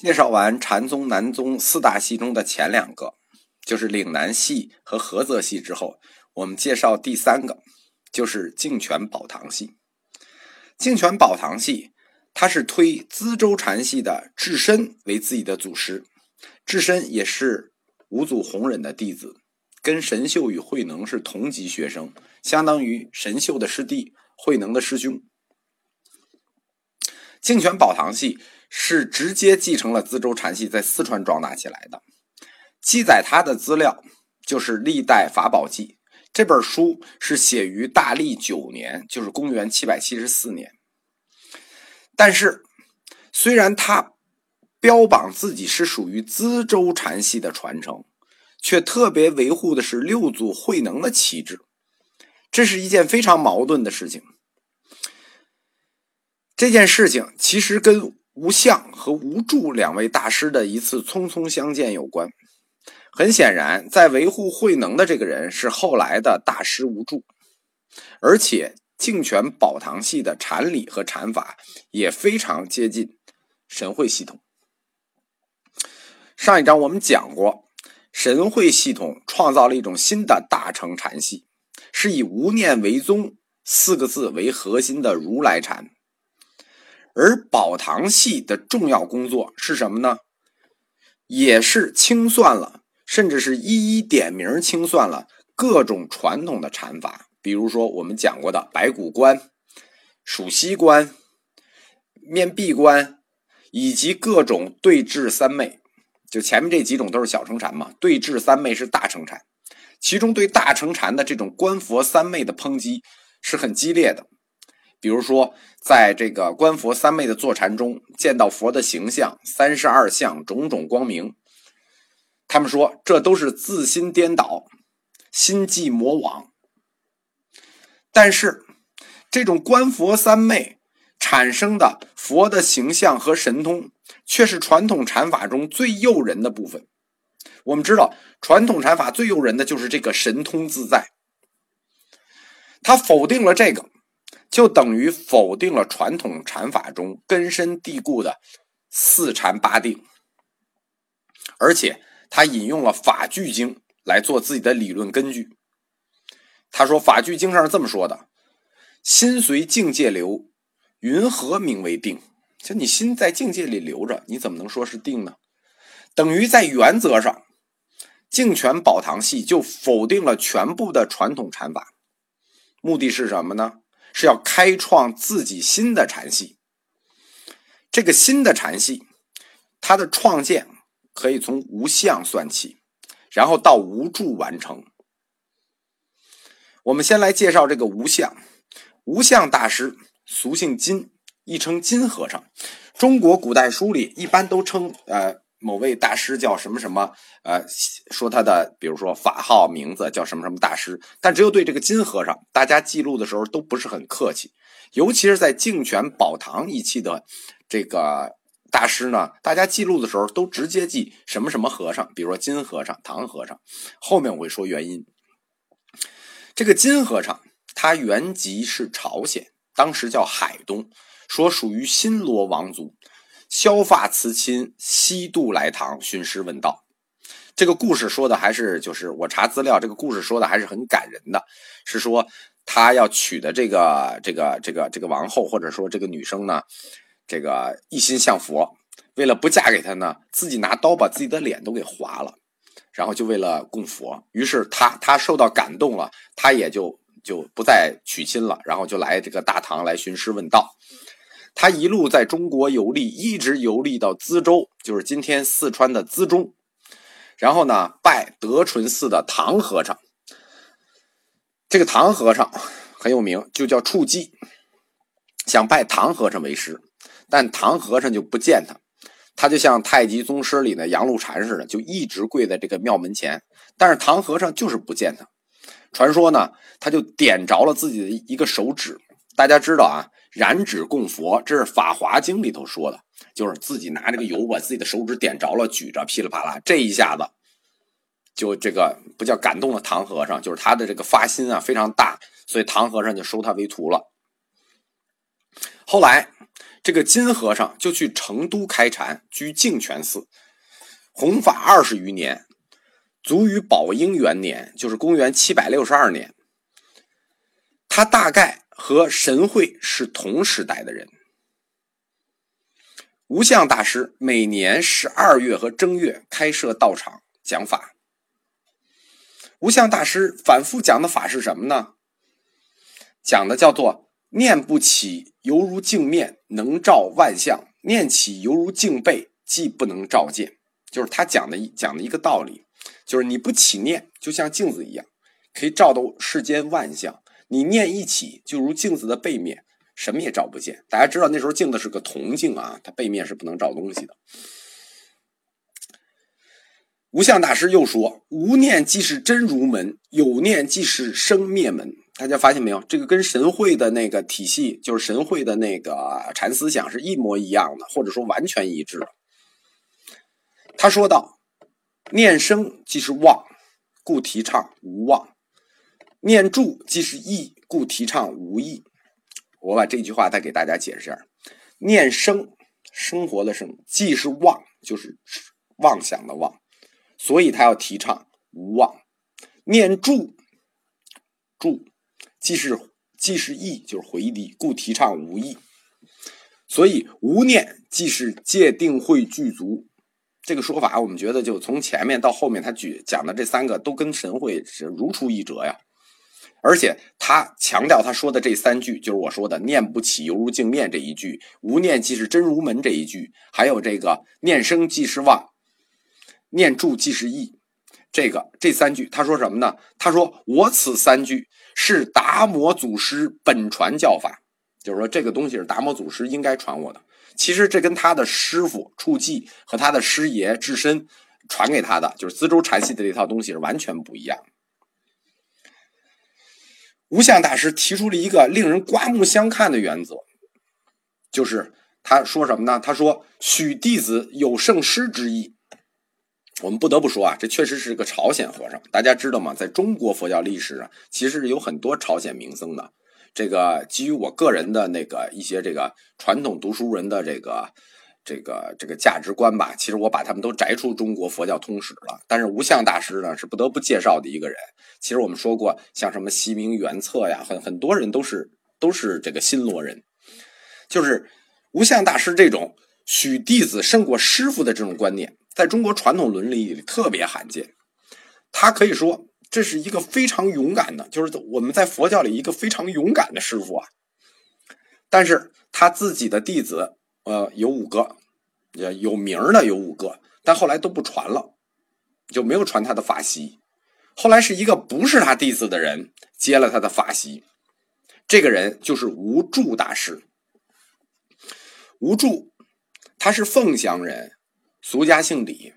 介绍完禅宗、南宗四大系中的前两个，就是岭南系和菏泽系之后，我们介绍第三个，就是净泉宝堂系。净泉宝堂系，它是推资州禅系的智深为自己的祖师，智深也是五祖弘忍的弟子，跟神秀与慧能是同级学生，相当于神秀的师弟，慧能的师兄。净泉宝堂系。是直接继承了资州禅系在四川壮大起来的。记载他的资料就是《历代法宝记》这本书，是写于大历九年，就是公元七百七十四年。但是，虽然他标榜自己是属于资州禅系的传承，却特别维护的是六祖慧能的旗帜，这是一件非常矛盾的事情。这件事情其实跟。吴相和吴柱两位大师的一次匆匆相见有关。很显然，在维护慧能的这个人是后来的大师吴柱，而且净泉宝堂系的禅理和禅法也非常接近神会系统。上一章我们讲过，神会系统创造了一种新的大乘禅系，是以“无念为宗”四个字为核心的如来禅。而宝堂系的重要工作是什么呢？也是清算了，甚至是一一点名清算了各种传统的禅法，比如说我们讲过的白骨观、数息观、面壁观，以及各种对峙三昧。就前面这几种都是小乘禅嘛，对峙三昧是大乘禅。其中对大乘禅的这种观佛三昧的抨击是很激烈的。比如说，在这个观佛三昧的坐禅中，见到佛的形象、三十二相、种种光明，他们说这都是自心颠倒、心计魔网。但是，这种观佛三昧产生的佛的形象和神通，却是传统禅法中最诱人的部分。我们知道，传统禅法最诱人的就是这个神通自在。他否定了这个。就等于否定了传统禅法中根深蒂固的四禅八定，而且他引用了《法句经》来做自己的理论根据。他说，《法句经》上是这么说的：“心随境界流，云何名为定？”就你心在境界里留着，你怎么能说是定呢？等于在原则上，净泉宝堂系就否定了全部的传统禅法，目的是什么呢？是要开创自己新的禅系。这个新的禅系，它的创建可以从无相算起，然后到无助完成。我们先来介绍这个无相。无相大师，俗姓金，亦称金和尚。中国古代书里一般都称呃。某位大师叫什么什么？呃，说他的，比如说法号名字叫什么什么大师，但只有对这个金和尚，大家记录的时候都不是很客气，尤其是在净泉宝堂一期的这个大师呢，大家记录的时候都直接记什么什么和尚，比如说金和尚、唐和尚。后面我会说原因。这个金和尚他原籍是朝鲜，当时叫海东，说属于新罗王族。削发辞亲，西渡来唐寻师问道。这个故事说的还是就是我查资料，这个故事说的还是很感人的。是说他要娶的这个这个这个这个王后，或者说这个女生呢，这个一心向佛，为了不嫁给他呢，自己拿刀把自己的脸都给划了，然后就为了供佛。于是他他受到感动了，他也就就不再娶亲了，然后就来这个大唐来寻师问道。他一路在中国游历，一直游历到资州，就是今天四川的资中。然后呢，拜德淳寺的唐和尚。这个唐和尚很有名，就叫处寂，想拜唐和尚为师，但唐和尚就不见他。他就像太极宗师里的杨露禅似的，就一直跪在这个庙门前。但是唐和尚就是不见他。传说呢，他就点着了自己的一个手指。大家知道啊。燃指供佛，这是《法华经》里头说的，就是自己拿这个油把自己的手指点着了，举着噼里啪啦，这一下子就这个不叫感动了唐和尚，就是他的这个发心啊非常大，所以唐和尚就收他为徒了。后来这个金和尚就去成都开禅，居净泉寺，弘法二十余年，卒于宝应元年，就是公元七百六十二年。他大概和神会是同时代的人。无相大师每年十二月和正月开设道场讲法。无相大师反复讲的法是什么呢？讲的叫做“念不起，犹如镜面，能照万象；念起，犹如镜背，既不能照见。”就是他讲的讲的一个道理，就是你不起念，就像镜子一样，可以照到世间万象；你念一起，就如镜子的背面。什么也照不见。大家知道那时候镜子是个铜镜啊，它背面是不能照东西的。无相大师又说：“无念即是真如门，有念即是生灭门。”大家发现没有？这个跟神会的那个体系，就是神会的那个禅思想是一模一样的，或者说完全一致。他说道：“念生即是妄，故提倡无妄；念住即是意，故提倡无意。”我把这句话再给大家解释下：念生，生活的生，既是妄，就是妄想的妄，所以他要提倡无妄；念住，住，既是既是意，就是回离，故提倡无意。所以无念即是戒定慧具足。这个说法，我们觉得就从前面到后面，他举讲的这三个都跟神会是如出一辙呀。而且他强调他说的这三句，就是我说的“念不起，犹如镜面”这一句，“无念即是真如门”这一句，还有这个“念生即是妄，念住即是意”，这个这三句，他说什么呢？他说：“我此三句是达摩祖师本传教法，就是说这个东西是达摩祖师应该传我的。其实这跟他的师傅处寂和他的师爷智深传给他的，就是资州禅系的这套东西是完全不一样。”无相大师提出了一个令人刮目相看的原则，就是他说什么呢？他说：“许弟子有圣师之意。”我们不得不说啊，这确实是个朝鲜和尚。大家知道吗？在中国佛教历史上，其实有很多朝鲜名僧的。这个基于我个人的那个一些这个传统读书人的这个。这个这个价值观吧，其实我把他们都摘出中国佛教通史了。但是无相大师呢，是不得不介绍的一个人。其实我们说过，像什么西明原策呀，很很多人都是都是这个新罗人。就是无相大师这种许弟子胜过师傅的这种观念，在中国传统伦理里特别罕见。他可以说这是一个非常勇敢的，就是我们在佛教里一个非常勇敢的师傅啊。但是他自己的弟子。呃，有五个，有名的有五个，但后来都不传了，就没有传他的法席。后来是一个不是他弟子的人接了他的法席，这个人就是无著大师。无著，他是凤翔人，俗家姓李。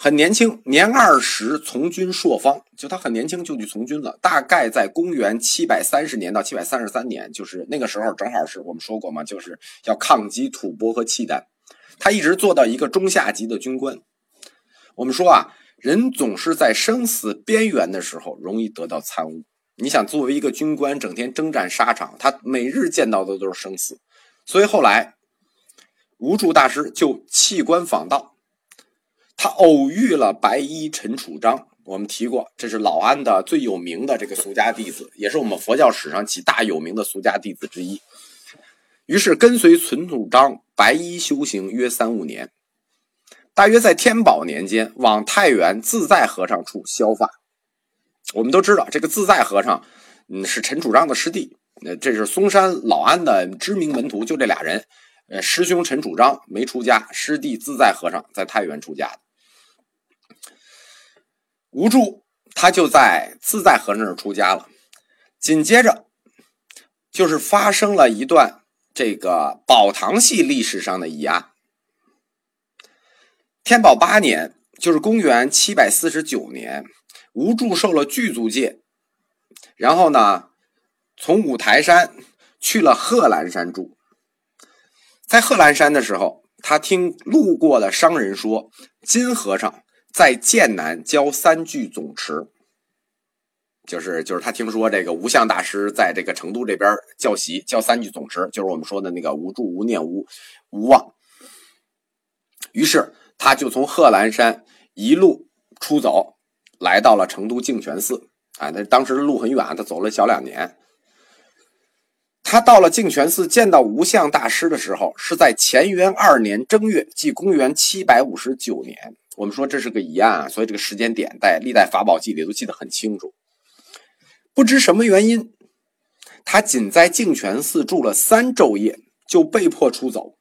很年轻，年二十从军朔方，就他很年轻就去从军了。大概在公元七百三十年到七百三十三年，就是那个时候正好是我们说过嘛，就是要抗击吐蕃和契丹。他一直做到一个中下级的军官。我们说啊，人总是在生死边缘的时候容易得到参悟。你想，作为一个军官，整天征战沙场，他每日见到的都是生死，所以后来无著大师就弃官访道。他偶遇了白衣陈楚章，我们提过，这是老安的最有名的这个俗家弟子，也是我们佛教史上几大有名的俗家弟子之一。于是跟随陈楚章白衣修行约三五年，大约在天宝年间，往太原自在和尚处消发。我们都知道，这个自在和尚，嗯，是陈楚章的师弟，那这是嵩山老安的知名门徒，就这俩人。呃，师兄陈楚章没出家，师弟自在和尚在太原出家的。无助，他就在自在和那儿出家了。紧接着，就是发生了一段这个宝堂系历史上的疑案。天宝八年，就是公元七百四十九年，无助受了具足戒，然后呢，从五台山去了贺兰山住。在贺兰山的时候，他听路过的商人说，金和尚。在剑南教三句总持，就是就是他听说这个无相大师在这个成都这边教习教三句总持，就是我们说的那个无住无念无无望。于是他就从贺兰山一路出走，来到了成都净泉寺。啊，那当时路很远，他走了小两年。他到了净泉寺见到无相大师的时候，是在乾元二年正月，即公元七百五十九年。我们说这是个疑案啊，所以这个时间点在历代法宝记里都记得很清楚。不知什么原因，他仅在净泉寺住了三昼夜，就被迫出走，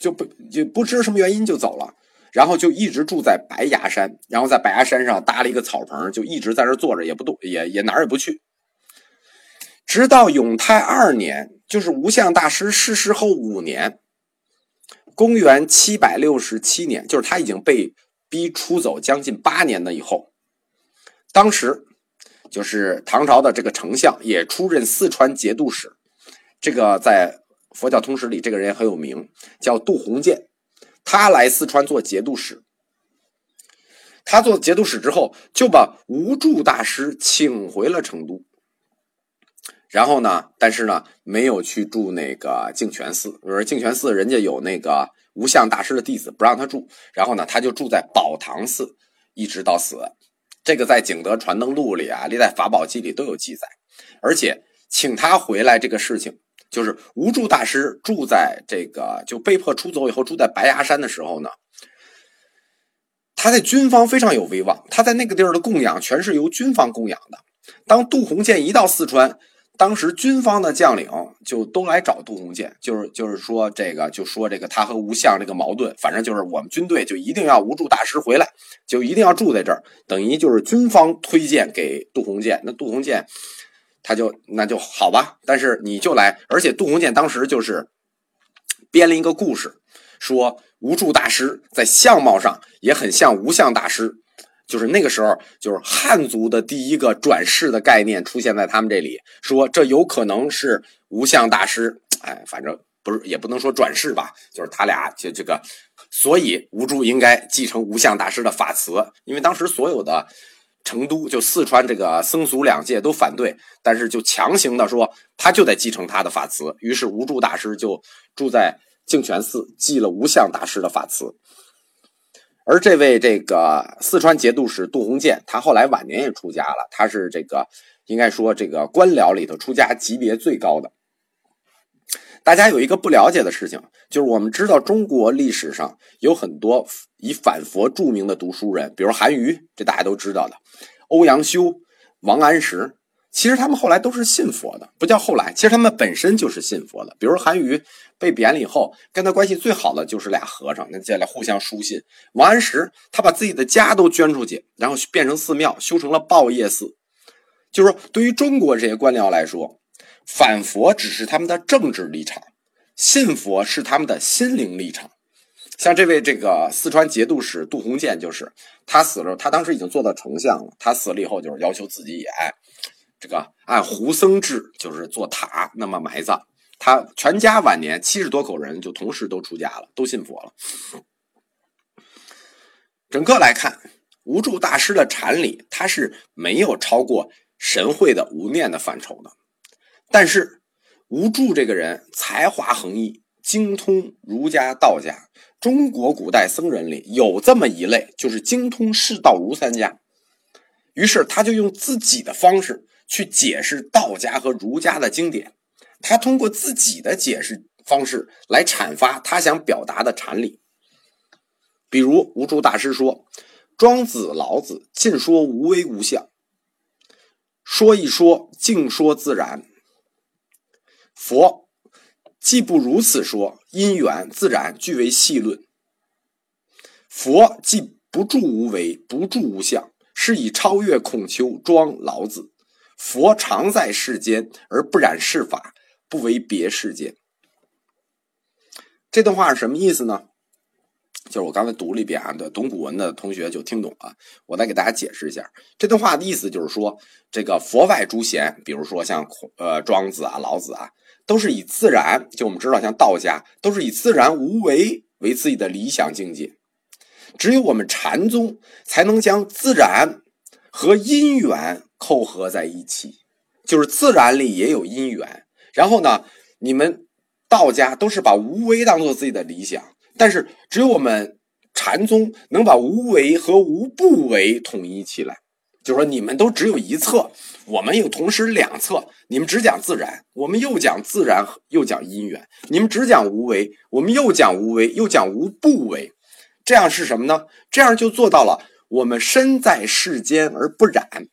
就不就不知什么原因就走了。然后就一直住在白崖山，然后在白崖山上搭了一个草棚，就一直在这坐着，也不动，也也哪儿也不去。直到永泰二年，就是无相大师逝世后五年，公元七百六十七年，就是他已经被逼出走将近八年的以后，当时就是唐朝的这个丞相也出任四川节度使，这个在佛教通史里这个人很有名，叫杜鸿渐。他来四川做节度使，他做节度使之后，就把无著大师请回了成都。然后呢，但是呢，没有去住那个净泉寺，因为净泉寺人家有那个无相大师的弟子，不让他住。然后呢，他就住在宝堂寺，一直到死。这个在《景德传灯录》里啊，《历代法宝记》里都有记载。而且请他回来这个事情。就是无住大师住在这个就被迫出走以后住在白崖山的时候呢，他在军方非常有威望，他在那个地儿的供养全是由军方供养的。当杜鸿渐一到四川，当时军方的将领就都来找杜鸿渐，就是就是说这个就说这个他和吴相这个矛盾，反正就是我们军队就一定要无住大师回来，就一定要住在这儿，等于就是军方推荐给杜鸿渐，那杜鸿渐。他就那就好吧，但是你就来，而且杜鸿渐当时就是编了一个故事，说无住大师在相貌上也很像无相大师，就是那个时候就是汉族的第一个转世的概念出现在他们这里，说这有可能是无相大师，哎，反正不是也不能说转世吧，就是他俩就这个，所以无住应该继承无相大师的法词，因为当时所有的。成都就四川这个僧俗两界都反对，但是就强行的说他就得继承他的法词，于是无住大师就住在净泉寺继了无相大师的法词。而这位这个四川节度使杜鸿渐，他后来晚年也出家了，他是这个应该说这个官僚里头出家级别最高的。大家有一个不了解的事情，就是我们知道中国历史上有很多以反佛著名的读书人，比如韩愈，这大家都知道的；欧阳修、王安石，其实他们后来都是信佛的，不叫后来，其实他们本身就是信佛的。比如韩愈被贬了以后，跟他关系最好的就是俩和尚，那这俩互相书信。王安石他把自己的家都捐出去，然后变成寺庙，修成了报业寺。就是说，对于中国这些官僚来说。反佛只是他们的政治立场，信佛是他们的心灵立场。像这位这个四川节度使杜鸿渐，就是他死了，他当时已经做到丞相了。他死了以后，就是要求自己也爱这个按胡僧制，就是做塔那么埋葬。他全家晚年七十多口人就同时都出家了，都信佛了。整个来看，无住大师的禅理，他是没有超过神会的无念的范畴的。但是，无著这个人才华横溢，精通儒家、道家。中国古代僧人里有这么一类，就是精通释道儒三家。于是，他就用自己的方式去解释道家和儒家的经典。他通过自己的解释方式来阐发他想表达的禅理。比如，吴著大师说：“庄子、老子尽说无为无相，说一说，尽说自然。”佛既不如此说，因缘自然俱为细论。佛既不住无为，不住无相，是以超越孔丘、庄、老子。佛常在世间，而不染世法，不为别世间。这段话是什么意思呢？就是我刚才读了一遍啊，对，懂古文的同学就听懂了。我再给大家解释一下，这段话的意思就是说，这个佛外诸贤，比如说像孔、呃庄子啊、老子啊。都是以自然，就我们知道，像道家都是以自然无为为自己的理想境界。只有我们禅宗才能将自然和因缘扣合在一起，就是自然里也有因缘。然后呢，你们道家都是把无为当做自己的理想，但是只有我们禅宗能把无为和无不为统一起来。就是说你们都只有一侧，我们有同时两侧。你们只讲自然，我们又讲自然，又讲因缘。你们只讲无为，我们又讲无为，又讲无不为。这样是什么呢？这样就做到了我们身在世间而不染，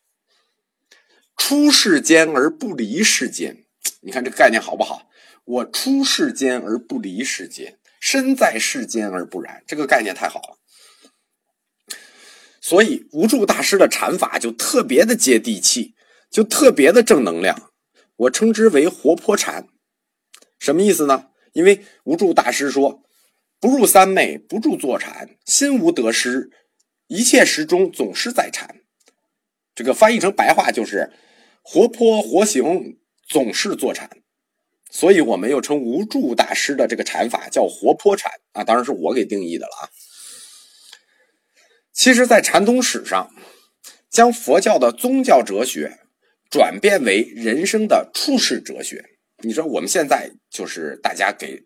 出世间而不离世间。你看这个概念好不好？我出世间而不离世间，身在世间而不染，这个概念太好了。所以无助大师的禅法就特别的接地气，就特别的正能量。我称之为活泼禅，什么意思呢？因为无助大师说：“不入三昧，不住坐禅，心无得失，一切时中总是在禅。”这个翻译成白话就是活泼活行，总是坐禅。所以我们又称无助大师的这个禅法叫活泼禅啊，当然是我给定义的了啊。其实，在禅宗史上，将佛教的宗教哲学转变为人生的处世哲学。你说我们现在就是大家给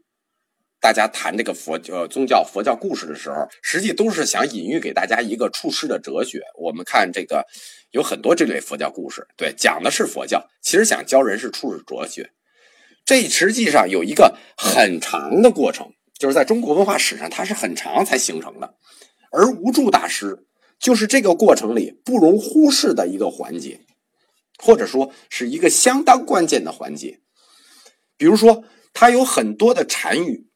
大家谈这个佛呃宗教佛教故事的时候，实际都是想隐喻给大家一个处世的哲学。我们看这个有很多这类佛教故事，对，讲的是佛教，其实想教人是处世哲学。这实际上有一个很长的过程，就是在中国文化史上，它是很长才形成的。而无助大师就是这个过程里不容忽视的一个环节，或者说是一个相当关键的环节。比如说，他有很多的禅语，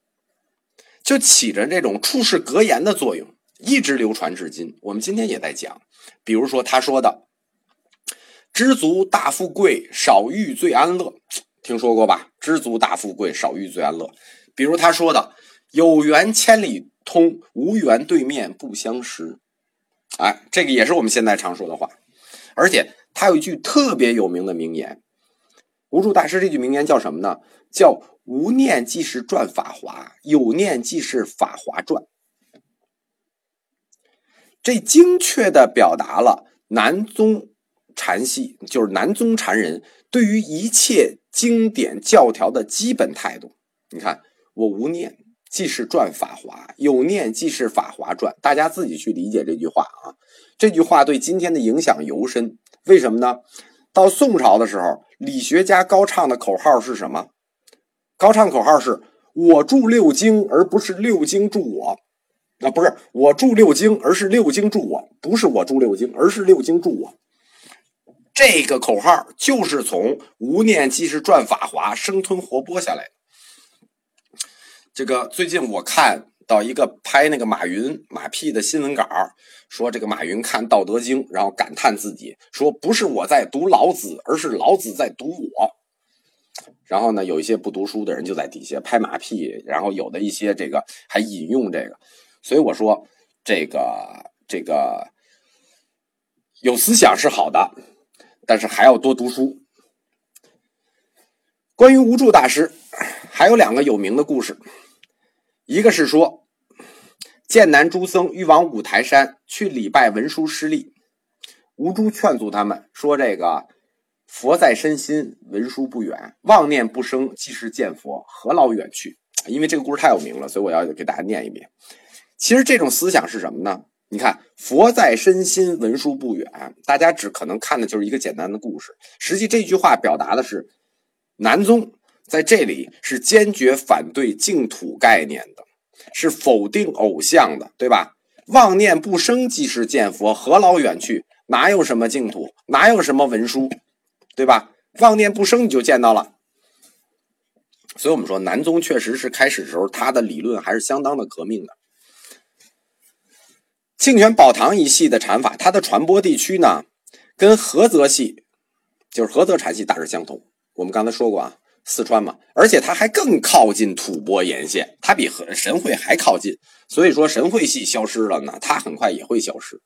就起着这种处世格言的作用，一直流传至今。我们今天也在讲。比如说，他说的“知足大富贵，少欲最安乐”，听说过吧？“知足大富贵，少欲最安乐”。比如他说的“有缘千里”。通无缘对面不相识，哎，这个也是我们现在常说的话。而且他有一句特别有名的名言，无助大师这句名言叫什么呢？叫“无念即是转法华，有念即是法华转”。这精确的表达了南宗禅系，就是南宗禅人对于一切经典教条的基本态度。你看，我无念。即是转法华，有念即是法华转。大家自己去理解这句话啊。这句话对今天的影响尤深。为什么呢？到宋朝的时候，理学家高唱的口号是什么？高唱口号是“我住六经，而不是六经住我”。啊，不是我住六经，而是六经住我。不是我住六经，而是六经住我。这个口号就是从“无念即是转法华”生吞活剥下来的。这个最近我看到一个拍那个马云马屁的新闻稿，说这个马云看《道德经》，然后感叹自己说：“不是我在读老子，而是老子在读我。”然后呢，有一些不读书的人就在底下拍马屁，然后有的一些这个还引用这个，所以我说这个这个有思想是好的，但是还要多读书。关于无助大师，还有两个有名的故事。一个是说，剑南诸僧欲往五台山去礼拜文殊师利，无诸劝阻他们说：“这个佛在身心，文殊不远，妄念不生，即是见佛，何劳远去？”因为这个故事太有名了，所以我要给大家念一遍。其实这种思想是什么呢？你看，佛在身心，文殊不远，大家只可能看的就是一个简单的故事。实际这句话表达的是南宗。在这里是坚决反对净土概念的，是否定偶像的，对吧？妄念不生即是见佛，何劳远去？哪有什么净土？哪有什么文书？对吧？妄念不生你就见到了。所以我们说南宗确实是开始时候他的理论还是相当的革命的。庆泉宝堂一系的禅法，它的传播地区呢，跟菏泽系，就是菏泽禅系大致相同。我们刚才说过啊。四川嘛，而且它还更靠近吐蕃沿线，它比和神会还靠近，所以说神会系消失了呢，它很快也会消失。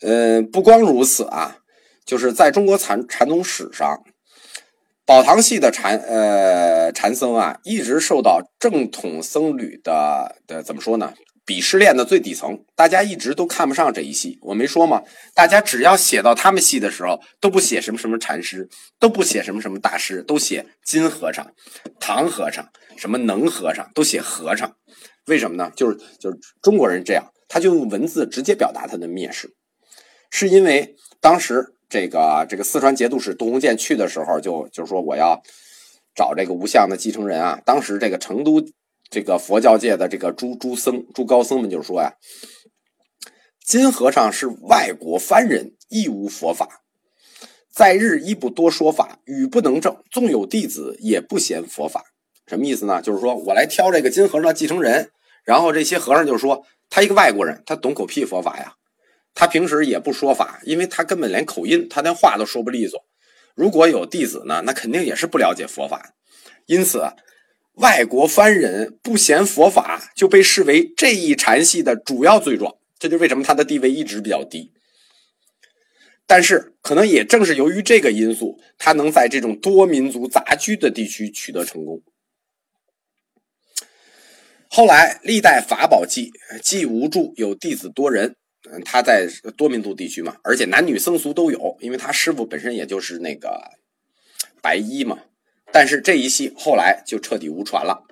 嗯，不光如此啊，就是在中国禅禅宗史上，宝堂系的禅呃禅僧啊，一直受到正统僧侣的的怎么说呢？鄙视链的最底层，大家一直都看不上这一系。我没说吗？大家只要写到他们系的时候，都不写什么什么禅师，都不写什么什么大师，都写金和尚、唐和尚、什么能和尚，都写和尚。为什么呢？就是就是中国人这样，他就用文字直接表达他的蔑视，是因为当时这个这个四川节度使杜鸿渐去的时候，就就说我要找这个无相的继承人啊。当时这个成都。这个佛教界的这个诸诸僧、诸高僧们就说呀：“金和尚是外国番人，亦无佛法，在日亦不多说法，语不能正。纵有弟子，也不嫌佛法。”什么意思呢？就是说我来挑这个金和尚继承人，然后这些和尚就说他一个外国人，他懂狗屁佛法呀？他平时也不说法，因为他根本连口音，他连话都说不利索。如果有弟子呢，那肯定也是不了解佛法，因此。外国番人不嫌佛法，就被视为这一禅系的主要罪状。这就为什么他的地位一直比较低。但是，可能也正是由于这个因素，他能在这种多民族杂居的地区取得成功。后来，历代法宝记记无著有弟子多人，嗯，他在多民族地区嘛，而且男女僧俗都有，因为他师傅本身也就是那个白衣嘛。但是这一系后来就彻底无传了。